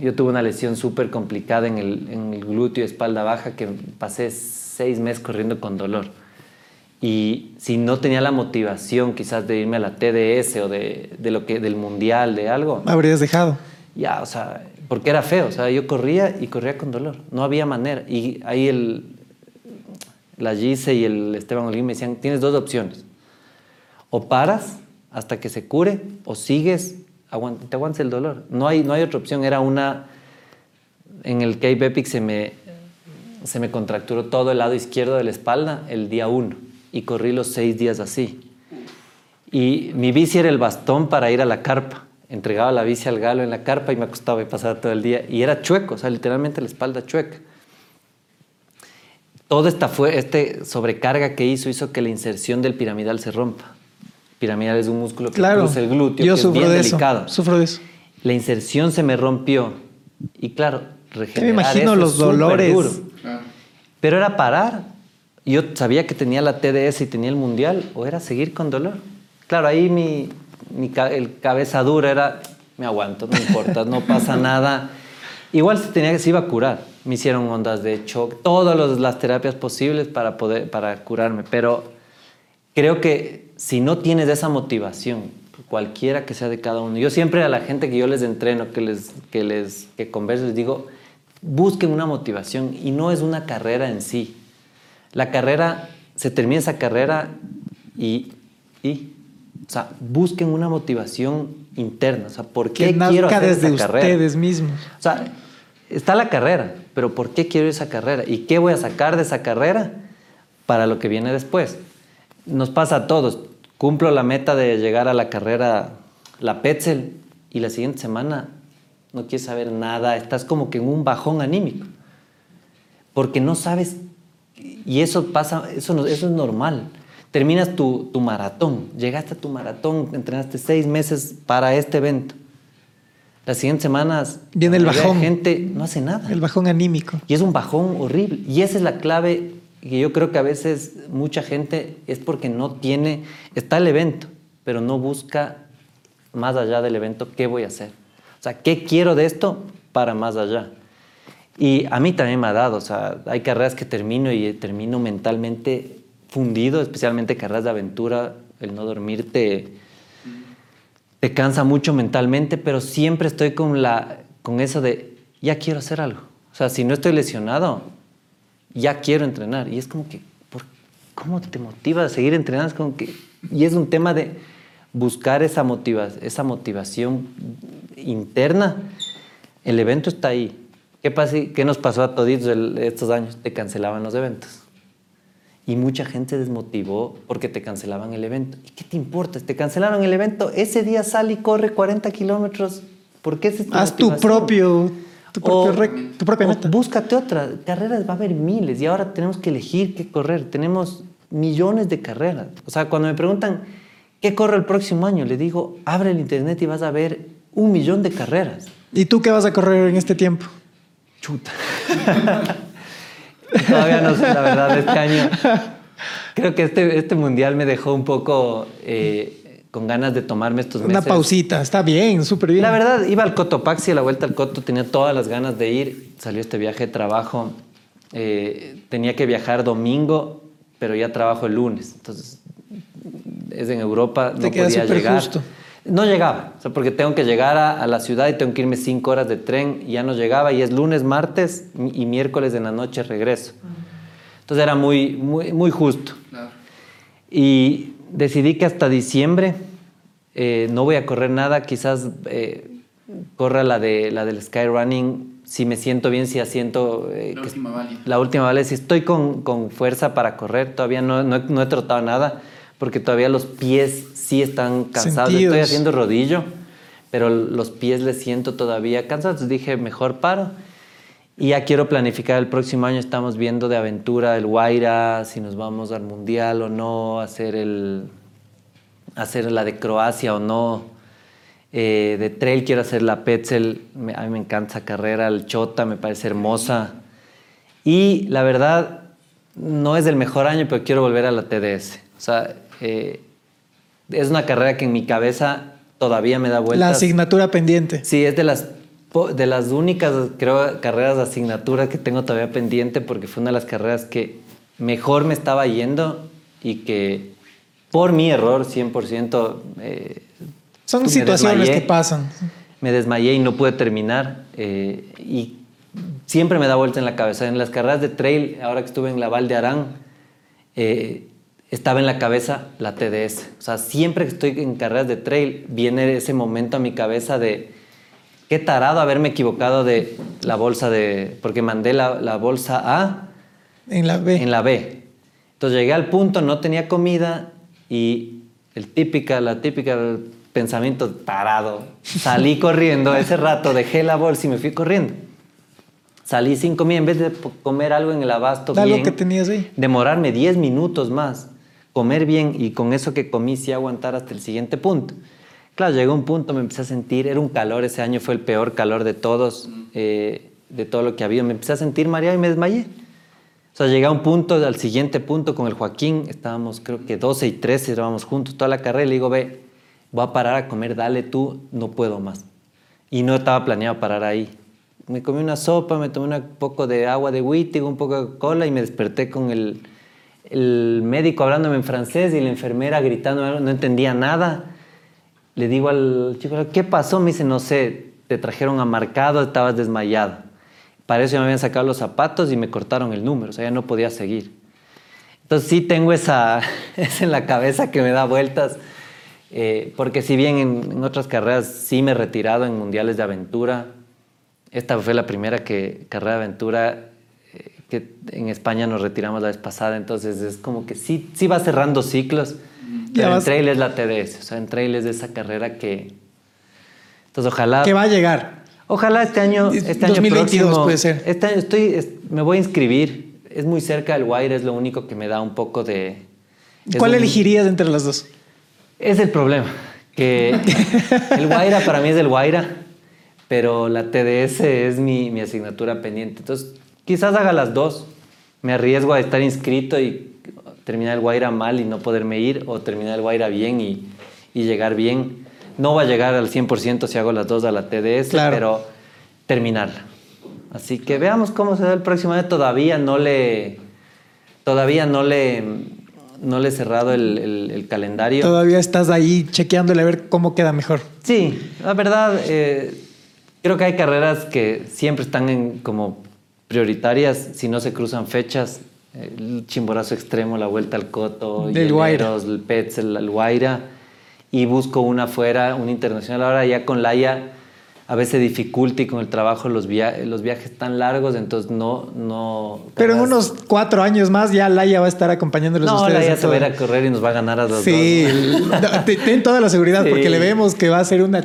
yo tuve una lesión súper complicada en el, en el glúteo espalda baja que pasé seis meses corriendo con dolor. Y si no tenía la motivación quizás de irme a la TDS o de, de lo que, del mundial, de algo. Habrías dejado ya, o sea, porque era feo, o sea, yo corría y corría con dolor, no había manera. Y ahí el, la Gise y el Esteban Olín me decían, tienes dos opciones, o paras hasta que se cure, o sigues, te aguantas el dolor. No hay, no hay otra opción, era una, en el Cape Epic se me, se me contracturó todo el lado izquierdo de la espalda el día uno, y corrí los seis días así. Y mi bici era el bastón para ir a la carpa entregaba la bici al galo en la carpa y me acostaba y pasaba todo el día. Y era chueco, o sea, literalmente la espalda chueca. Todo esta fue, este sobrecarga que hizo hizo que la inserción del piramidal se rompa. Piramidal es un músculo que claro, cruza el glúteo, yo que sufro es bien de delicado. Eso, sufro de eso. La inserción se me rompió. Y claro, regenerar Me imagino eso los es dolores. duro. Pero era parar. Yo sabía que tenía la TDS y tenía el mundial, o era seguir con dolor. Claro, ahí mi, mi el cabeza dura era, me aguanto, no importa, no pasa nada. Igual se tenía que se iba a curar. Me hicieron ondas de shock, todas las terapias posibles para poder para curarme, pero creo que si no tienes esa motivación, cualquiera que sea de cada uno. Yo siempre a la gente que yo les entreno, que les que les que converso les digo, busquen una motivación y no es una carrera en sí. La carrera se termina esa carrera y y o sea, busquen una motivación interna. O sea, ¿por qué que quiero hacer desde esa carrera? ustedes mismos. O sea, está la carrera, pero ¿por qué quiero esa carrera? ¿Y qué voy a sacar de esa carrera para lo que viene después? Nos pasa a todos. Cumplo la meta de llegar a la carrera, la Petzel, y la siguiente semana no quieres saber nada. Estás como que en un bajón anímico. Porque no sabes, y eso pasa, eso, eso es normal terminas tu, tu, maratón, llegaste a tu maratón, entrenaste seis meses para este evento. Las siguientes semanas viene el bajón. La gente no hace nada. El bajón anímico. Y es un bajón horrible. Y esa es la clave que yo creo que a veces mucha gente es porque no tiene, está el evento, pero no busca más allá del evento qué voy a hacer. O sea, ¿qué quiero de esto para más allá? Y a mí también me ha dado, o sea, hay carreras que termino y termino mentalmente fundido, especialmente carreras de aventura, el no dormir te, te cansa mucho mentalmente, pero siempre estoy con, la, con eso de, ya quiero hacer algo. O sea, si no estoy lesionado, ya quiero entrenar. Y es como que, ¿por, ¿cómo te motiva a seguir entrenando? Es como que, y es un tema de buscar esa, motiva, esa motivación interna. El evento está ahí. ¿Qué, pasa, ¿Qué nos pasó a toditos estos años? Te cancelaban los eventos. Y mucha gente desmotivó porque te cancelaban el evento. ¿Y qué te importa? Te cancelaron el evento. Ese día sal y corre 40 kilómetros. ¿Por qué es Haz tu propio, tu, propio o, tu propia meta. Búscate otra. Carreras va a haber miles y ahora tenemos que elegir qué correr. Tenemos millones de carreras. O sea, cuando me preguntan qué corre el próximo año, le digo, abre el internet y vas a ver un millón de carreras. ¿Y tú qué vas a correr en este tiempo? Chuta. Todavía no sé, la verdad, este año. creo que este, este mundial me dejó un poco eh, con ganas de tomarme estos meses. Una pausita, está bien, súper bien. La verdad, iba al Cotopaxi, a la vuelta al Coto, tenía todas las ganas de ir. Salió este viaje de trabajo. Eh, tenía que viajar domingo, pero ya trabajo el lunes. Entonces, es en Europa, Te no podía llegar. justo. No llegaba, o sea, porque tengo que llegar a, a la ciudad y tengo que irme cinco horas de tren. Y ya no llegaba, y es lunes, martes y miércoles en la noche regreso. Entonces era muy, muy, muy justo. Y decidí que hasta diciembre eh, no voy a correr nada, quizás eh, corra la, de, la del Skyrunning si me siento bien, si asiento... eh, La que- última válida. La última vale, si estoy con, con fuerza para correr, todavía no, no he- no he trotado nada, porque todavía los pies sí están cansados. Sentidos. Estoy haciendo rodillo, pero los pies les siento todavía cansados. Entonces dije, mejor paro. Y ya quiero planificar el próximo año. Estamos viendo de aventura el Guaira, si nos vamos al Mundial o no, hacer, el, hacer la de Croacia o no. Eh, de trail quiero hacer la Petzel. Me- a mí me encanta esa carrera. El Chota me parece hermosa. Y la verdad, no es el mejor año, pero quiero volver a la TDS. O sea, eh, es una carrera que en mi cabeza todavía me da vueltas. La asignatura pendiente. Sí, es de las, de las únicas, creo, carreras de asignatura que tengo todavía pendiente porque fue una de las carreras que mejor me estaba yendo y que por mi error 100% eh, Son situaciones desmayé. que pasan. me desmayé y no pude terminar. eh, y siempre me da vuelta en la cabeza. En las carreras de trail, ahora que estuve en la Val de Arán, eh, estaba en la cabeza la TDS. O sea, siempre que estoy en carreras de trail, viene ese momento a mi cabeza de qué tarado haberme equivocado de la bolsa de. Porque mandé la, la bolsa A En la B. en la B. Entonces llegué al punto, no tenía comida y el típica, la típica pensamiento tarado. Salí corriendo ese rato, dejé la bolsa y me fui corriendo. Salí sin comida en vez de comer algo en el abasto Algo bien, que tenías ahí. demorarme 10 minutos más, comer bien y con eso que comí sí aguantar hasta el siguiente punto. Claro, llegó un punto, me empecé a sentir, era un calor, ese año fue el peor calor de todos, eh, de todo lo que ha habido. Me empecé a sentir mareado y me desmayé. O sea, llegué a un punto, al siguiente punto con el Joaquín, estábamos creo que 12 y 13, estábamos juntos toda la carrera, y le digo, ve, voy a parar a comer, dale tú, no puedo más. Y no estaba planeado parar ahí. Me comí una sopa, me tomé un poco de agua de Wittig, un poco de cola y me desperté con el, el médico hablándome en francés y la enfermera gritando, no entendía nada. Le digo al chico, ¿qué pasó? Me dice, no sé, te trajeron amarcado, estabas desmayado. Para eso ya me habían sacado los zapatos y me cortaron el número, o sea, ya no podía seguir. Entonces sí tengo esa, esa en la cabeza que me da vueltas, eh, porque si bien en, en otras carreras sí me he retirado en mundiales de aventura, esta fue la primera que, carrera de aventura eh, que en España nos retiramos la vez pasada, entonces es como que sí, sí va cerrando ciclos, Ya pero en vas- trail es la TDS, o sea, en trail es de esa carrera que... Entonces ojalá... Que va a llegar. Ojalá este año, este año 2022 próximo- puede ser. Este año estoy, es- me voy a inscribir. Es muy cerca del Guaira, es lo único que me da un poco de. ¿Cuál un- elegirías entre las dos? Es el problema. Que el Guaira para mí es el Guaira, pero la TDS es mi, mi asignatura pendiente. Entonces, quizás haga las dos. Me arriesgo a estar inscrito y terminar el Guaira mal y no poderme ir, o terminar el Guaira bien y, y llegar bien. No va a llegar al 100% si hago las dos a la TDS, Claro. pero terminarla. Así que veamos cómo se da el próximo año. Todavía no le, todavía no le, no le he cerrado el, el- el calendario. Todavía estás ahí chequeándole a ver cómo queda mejor. Sí, la verdad, eh, creo que hay carreras que siempre están en, como prioritarias si no se cruzan fechas. El chimborazo extremo, la vuelta al Coto, Del Guaira. El Pets, el, el Guaira. Y busco una afuera, una internacional. Ahora ya con Laia a veces dificulta y con el trabajo los, via- los viajes tan largos, entonces no... no Pero en unos cuatro años más ya Laia va a estar acompañándoles a No, ustedes. Laia se va a ir a correr y nos va a ganar a los Sí, dos. te- ten toda la seguridad Sí. porque le vemos que va a ser una,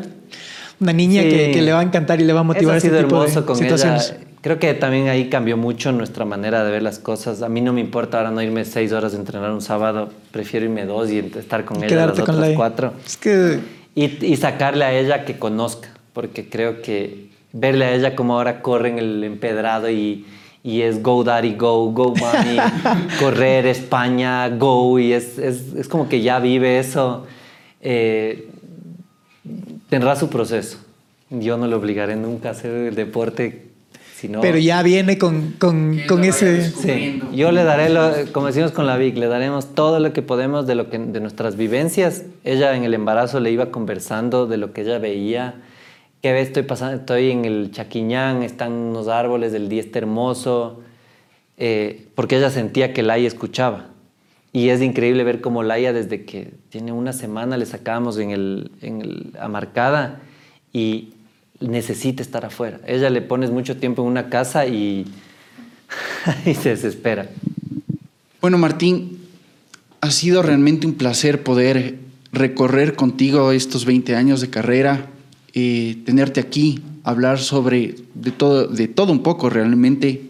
una niña Sí. que, que le va a encantar y le va a motivar Eso ha sido este tipo hermoso de con ella. Creo que también ahí cambió mucho nuestra manera de ver las cosas. A mí no me importa ahora no irme seis horas a entrenar un sábado. Prefiero irme dos y estar con ella Quedarte las con otras Laia. cuatro. Es que Y, y sacarle a ella que conozca. Porque creo que verle a ella como ahora corre en el empedrado y, y es go daddy go, go money, correr España, go y es, es, es, como que ya vive eso. Eh, tendrá su proceso. Yo no le obligaré nunca a hacer el deporte Sino, Pero ya viene con, con, con ese... Sí, yo le daré, lo, como decimos con la Vic, le daremos todo lo que podemos de, lo que, de nuestras vivencias. Ella en el embarazo le iba conversando de lo que ella veía. ¿Qué ves? Estoy, pasando, estoy en el Chaquiñán, están unos árboles, el día está hermoso. Eh, porque ella sentía que Laia escuchaba. Y es increíble ver cómo Laia, desde que tiene una semana, le sacábamos en el, en el Amarcada y necesita estar afuera. Ella le pones mucho tiempo en una casa y, se desespera. Bueno, Martín, ha sido realmente un placer poder recorrer contigo estos 20 años de carrera, eh, tenerte aquí, hablar sobre de todo, de todo un poco realmente,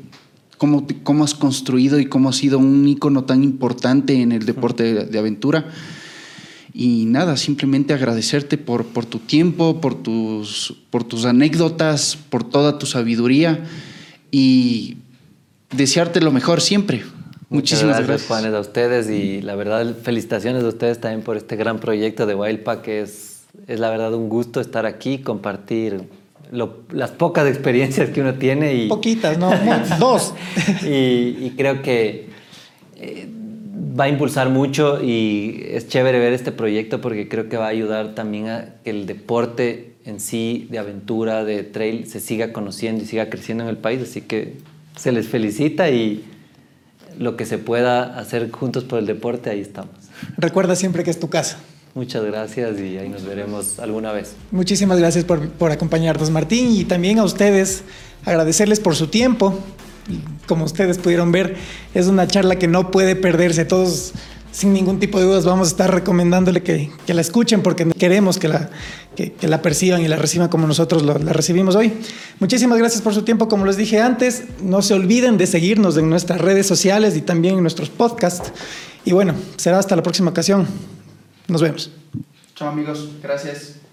cómo, cómo has construido y cómo has sido un ícono tan importante en el deporte de, de aventura. Y nada, simplemente agradecerte por, por tu tiempo, por tus, por tus anécdotas, por toda tu sabiduría y desearte lo mejor siempre. Muchas Muchísimas gracias, gracias. Juanes, a ustedes y la verdad, felicitaciones a ustedes también por este gran proyecto de Wildpack, que es, es la verdad un gusto estar aquí, compartir lo, las pocas experiencias que uno tiene. Y, Poquitas, ¿no? Dos. y, y, creo que eh, va a impulsar mucho y es chévere ver este proyecto porque creo que va a ayudar también a que el deporte en sí, de aventura, de trail, se siga conociendo y siga creciendo en el país. Así que se les felicita y lo que se pueda hacer juntos por el deporte, ahí estamos. Recuerda siempre que es tu casa. Muchas gracias y ahí nos veremos alguna vez. Muchísimas gracias por, por acompañarnos, Martín, y también a ustedes agradecerles por su tiempo. Como ustedes pudieron ver, es una charla que no puede perderse. Todos, sin ningún tipo de dudas, vamos a estar recomendándole que, que la escuchen porque queremos que la, que, que, la perciban y la reciban como nosotros lo, la recibimos hoy. Muchísimas gracias por su tiempo. Como les dije antes, no se olviden de seguirnos en nuestras redes sociales y también en nuestros podcasts. Y bueno, será hasta la próxima ocasión. Nos vemos. Chao amigos, gracias.